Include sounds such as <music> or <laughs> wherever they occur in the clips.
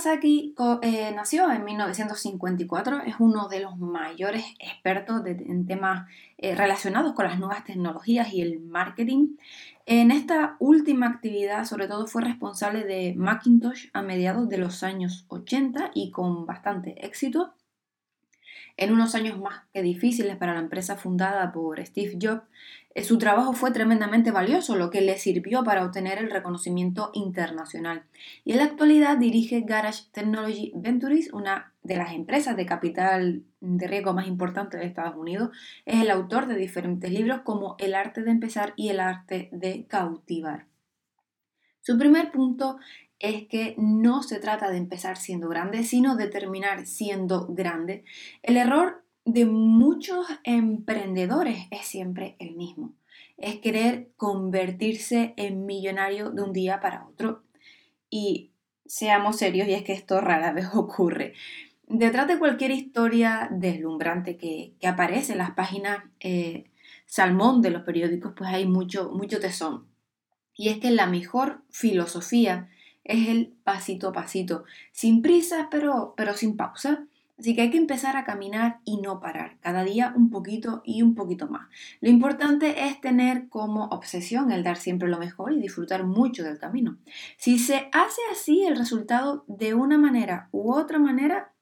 Kawasaki eh, nació en 1954, es uno de los mayores expertos en temas eh, relacionados con las nuevas tecnologías y el marketing. En esta última actividad, sobre todo, fue responsable de Macintosh a mediados de los años 80 y con bastante éxito. En unos años más que difíciles para la empresa fundada por Steve Jobs, su trabajo fue tremendamente valioso, lo que le sirvió para obtener el reconocimiento internacional. Y en la actualidad dirige Garage Technology Ventures, una de las empresas de capital de riesgo más importantes de Estados Unidos. Es el autor de diferentes libros como El arte de empezar y El arte de cautivar. Su primer punto es que no se trata de empezar siendo grande, sino de terminar siendo grande. El error de muchos emprendedores es siempre el mismo. Es querer convertirse en millonario de un día para otro. Y seamos serios, y es que esto rara vez <laughs> ocurre. Detrás de cualquier historia deslumbrante que, aparece en las páginas eh, salmón de los periódicos, pues hay mucho, mucho tesón. Y es que la mejor filosofía es el pasito a pasito, sin prisa, pero, pero sin pausa. Así que hay que empezar a caminar y no parar, cada día un poquito y un poquito más. Lo importante es tener como obsesión el dar siempre lo mejor y disfrutar mucho del camino. Si se hace así, el resultado de una manera u otra manera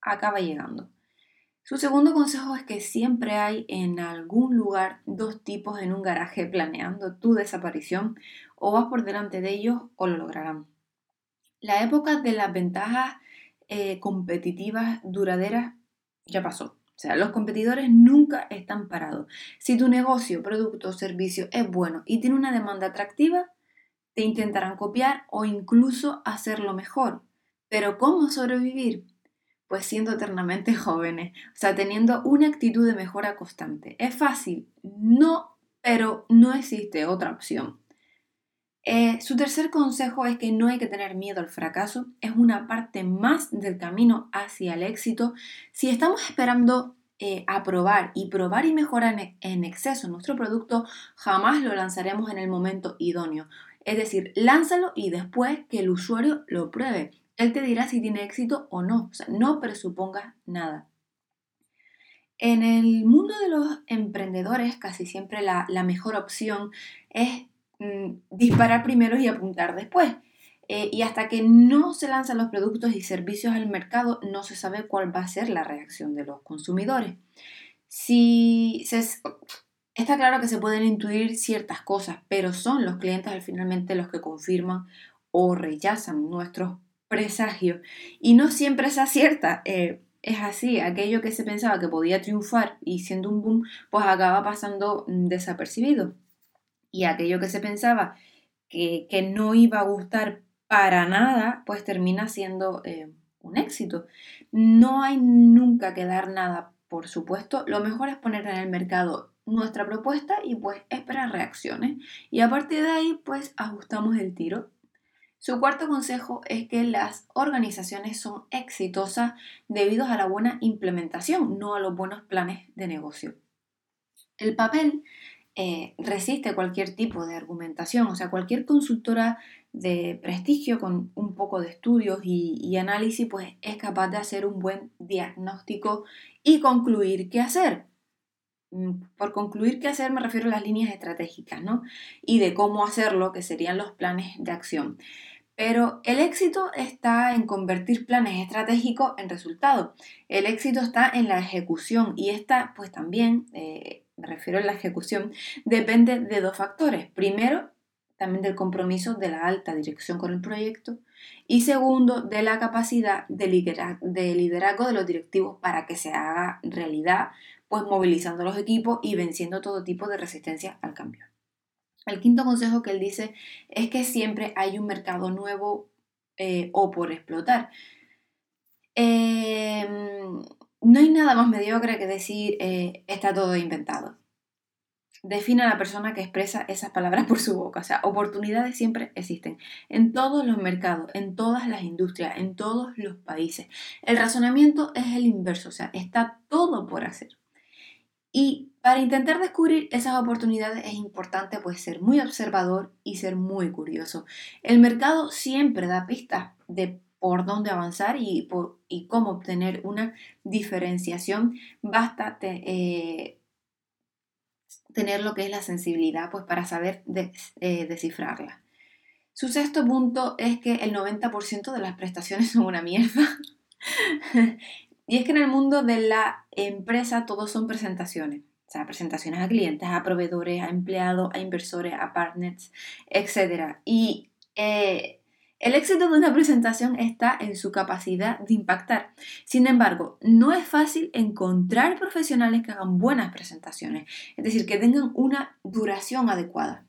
acaba llegando. Su segundo consejo es que siempre hay en algún lugar dos tipos en un garaje planeando tu desaparición o vas por delante de ellos o lo lograrán. La época de las ventajas eh, competitivas duraderas ya pasó. O sea, los competidores nunca están parados. Si tu negocio, producto o servicio es bueno y tiene una demanda atractiva, te intentarán copiar o incluso hacerlo mejor. Pero ¿cómo sobrevivir? Pues siendo eternamente <laughs> jóvenes, o sea, teniendo una actitud de mejora constante. ¿Es fácil? No, pero no existe otra opción. Eh, su tercer consejo es que no hay que tener miedo al fracaso, es una parte más del camino hacia el éxito. Si estamos esperando eh, a probar y probar y mejorar en, exceso nuestro producto, jamás lo lanzaremos en el momento idóneo. Es decir, lánzalo y después que el usuario lo pruebe. Él te dirá si tiene éxito o no. No presupongas nada. En el mundo de los emprendedores, casi siempre la mejor opción es Mm, disparar primero y apuntar después. Eh, y hasta que no se lanzan los productos y servicios al mercado, no se sabe cuál va a ser la reacción de los consumidores. Si está claro que se pueden intuir ciertas cosas, pero son los clientes al finalmente los que confirman o rechazan nuestros presagios. Y no siempre es acierta. Eh, es así, aquello que se pensaba que podía triunfar y siendo un boom, pues acaba pasando mm, desapercibido y aquello que se pensaba que, no iba a gustar para nada, pues termina siendo eh, un éxito. No hay nunca que dar nada, por supuesto. Lo mejor es poner en el mercado nuestra propuesta y pues esperar reacciones. Y a partir de ahí, pues ajustamos el tiro. Su cuarto consejo es que las organizaciones son exitosas debido a la buena implementación, no a los buenos planes de negocio. El papel eh, resiste cualquier tipo de argumentación. O sea, cualquier consultora de prestigio con un poco de estudios y, análisis, pues es capaz de hacer un buen diagnóstico y concluir qué hacer. Mm, por concluir qué hacer me refiero a las líneas estratégicas, ¿no? Y de cómo hacerlo, que serían los planes de acción. Pero el éxito está en convertir planes estratégicos en resultados. El éxito está en la ejecución y esta, pues también, eh, me refiero a la ejecución, depende de dos factores. Primero, también del compromiso de la alta dirección con el proyecto y segundo, de la capacidad de liderazgo de, los directivos para que se haga realidad, pues movilizando los equipos y venciendo todo tipo de resistencia al cambio. El quinto consejo que él dice es que siempre hay un mercado nuevo eh, o por explotar. Em, no hay nada más mediocre que decir eh, está todo inventado. Define a la persona que expresa esas palabras por su boca. O sea, oportunidades siempre existen en todos los mercados, en todas las industrias, en todos los países. El razonamiento es el inverso, o sea, está todo por hacer. Y para intentar descubrir esas oportunidades es importante pues ser muy observador y ser muy curioso. El mercado siempre da pistas de por dónde avanzar y, y cómo obtener una diferenciación, basta eh, tener lo que es la sensibilidad pues, para saber eh, descifrarla. Su sexto punto es que el 90% de las prestaciones <laughs> son una mierda. y es que en el mundo de la empresa todos son presentaciones. O sea, presentaciones a clientes, a proveedores, a empleados, a inversores, a partners, etc. Y eh, el éxito de una presentación está en su capacidad de impactar. Sin embargo, no es fácil encontrar profesionales que hagan buenas presentaciones, es decir, que tengan una duración adecuada.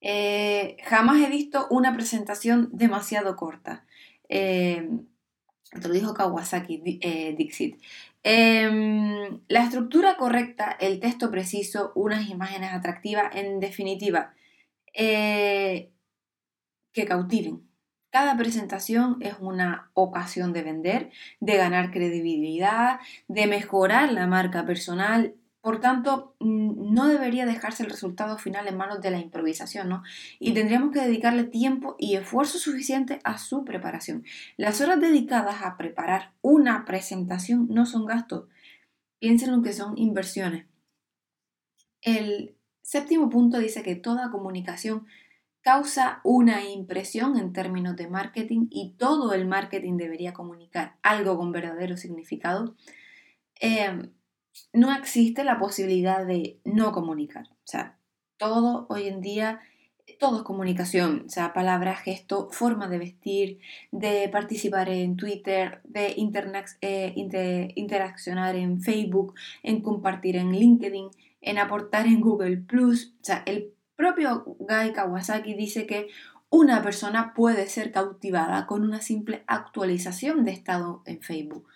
Eh, jamás he visto una presentación demasiado corta. Eh, te lo dijo Kawasaki Dixit. Em, la estructura correcta, el texto preciso, unas imágenes atractivas, en definitiva, eh, que cautiven. Cada presentación es una ocasión de vender, de ganar credibilidad, de mejorar la marca personal por tanto, mm, no debería dejarse el resultado final en manos de la improvisación, ¿no? Y tendríamos que dedicarle tiempo y esfuerzo suficiente a su preparación. Las horas dedicadas a preparar una presentación no son gastos, piensen lo que son inversiones. El séptimo punto dice que toda comunicación causa una impresión en términos de marketing y todo el marketing debería comunicar algo con verdadero significado. Eh, no existe la posibilidad de no comunicar. O sea, todo hoy en día, todo es comunicación. O sea, palabras, gesto, forma de vestir, de participar en Twitter, de eh, interaccionar en Facebook, en compartir en LinkedIn, en aportar en Google. O sea, el propio Guy Kawasaki dice que una persona puede ser cautivada con una simple actualización de estado en Facebook.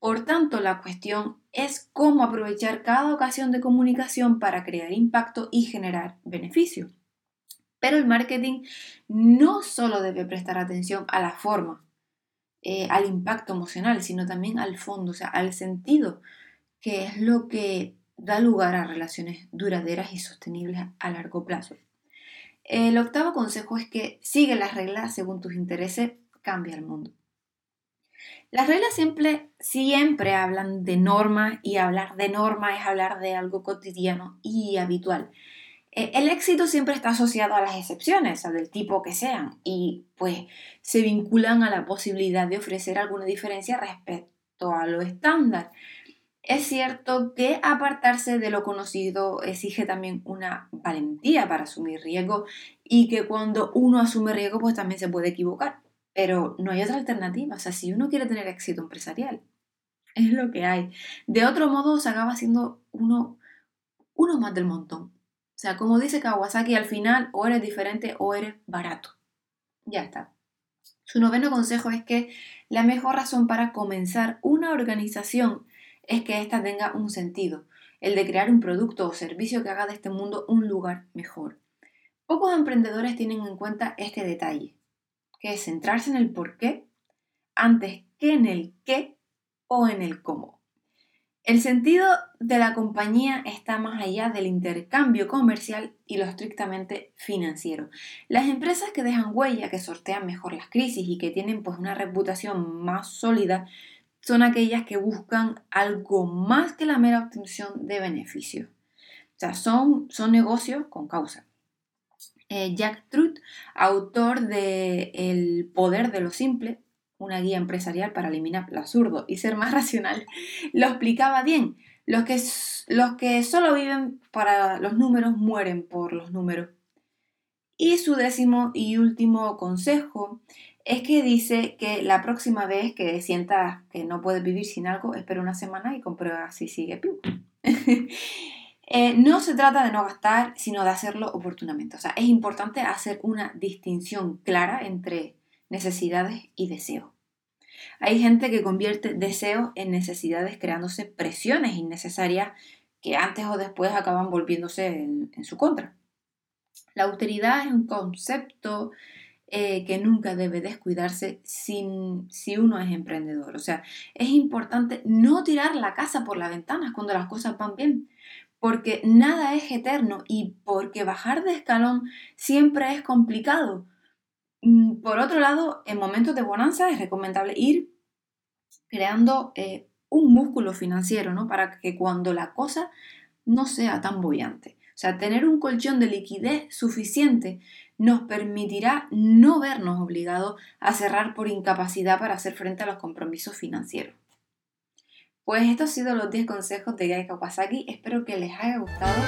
Por tanto, la cuestión es cómo aprovechar cada ocasión de comunicación para crear impacto y generar beneficio. Pero el marketing no solo debe prestar atención a la forma, eh, al impacto emocional, sino también al fondo, o sea, al sentido, que es lo que da lugar a relaciones duraderas y sostenibles a largo plazo. El octavo consejo es que sigue las reglas según tus intereses, cambia el mundo. Las reglas siempre, siempre hablan de normas y hablar de norma es hablar de algo cotidiano y habitual. Eh, el éxito siempre está asociado a las excepciones, del tipo que sean, y pues se vinculan a la posibilidad de ofrecer alguna diferencia respecto a lo estándar. Es cierto que apartarse de lo conocido exige también una valentía para asumir riesgo y que cuando uno asume riesgo pues también se puede equivocar. Pero no hay otra alternativa. O sea, si uno quiere tener éxito empresarial, es lo que hay. De otro modo, se acaba siendo uno, uno más del montón. O sea, como dice Kawasaki, al final o eres diferente o eres barato. Ya está. Su noveno consejo es que la mejor razón para comenzar una organización es que ésta tenga un sentido, el de crear un producto o servicio que haga de este mundo un lugar mejor. Pocos emprendedores tienen en cuenta este detalle que es centrarse en el por qué antes que en el qué o en el cómo. El sentido de la compañía está más allá del intercambio comercial y lo estrictamente financiero. Las empresas que dejan huella, que sortean mejor las crisis y que tienen pues una reputación más sólida, son aquellas que buscan algo más que la mera obtención de beneficios. O sea, son, son negocios con causa. Eh, Jack Truth, autor de El poder de lo simple, una guía empresarial para eliminar lo absurdo y ser más <laughs> racional, lo explicaba bien. Los que, los que solo viven para los números mueren por los números. Y su décimo y último consejo es que dice que la próxima vez que sientas que no puedes vivir sin algo, espera una semana y comprueba si sigue. <laughs> Eh, no se trata de no gastar, sino de hacerlo oportunamente. O sea, es importante hacer una distinción clara entre necesidades y deseos. Hay gente que convierte deseos en necesidades creándose presiones innecesarias que antes o después acaban volviéndose en, su contra. La austeridad es un concepto eh, que nunca debe descuidarse sin, si uno es emprendedor. O sea, es importante no tirar la casa por las ventanas cuando las cosas van bien, porque nada es eterno y porque bajar de escalón siempre es complicado. Mm, por otro lado, en momentos de bonanza es recomendable ir creando eh, un músculo financiero, ¿no? Para que cuando la cosa no sea tan bollante. O sea, tener un colchón de liquidez suficiente nos permitirá no vernos obligados a cerrar por incapacidad para hacer frente a los compromisos financieros. Pues estos han sido los 10 consejos de Gai Kawasaki. Espero que les haya gustado.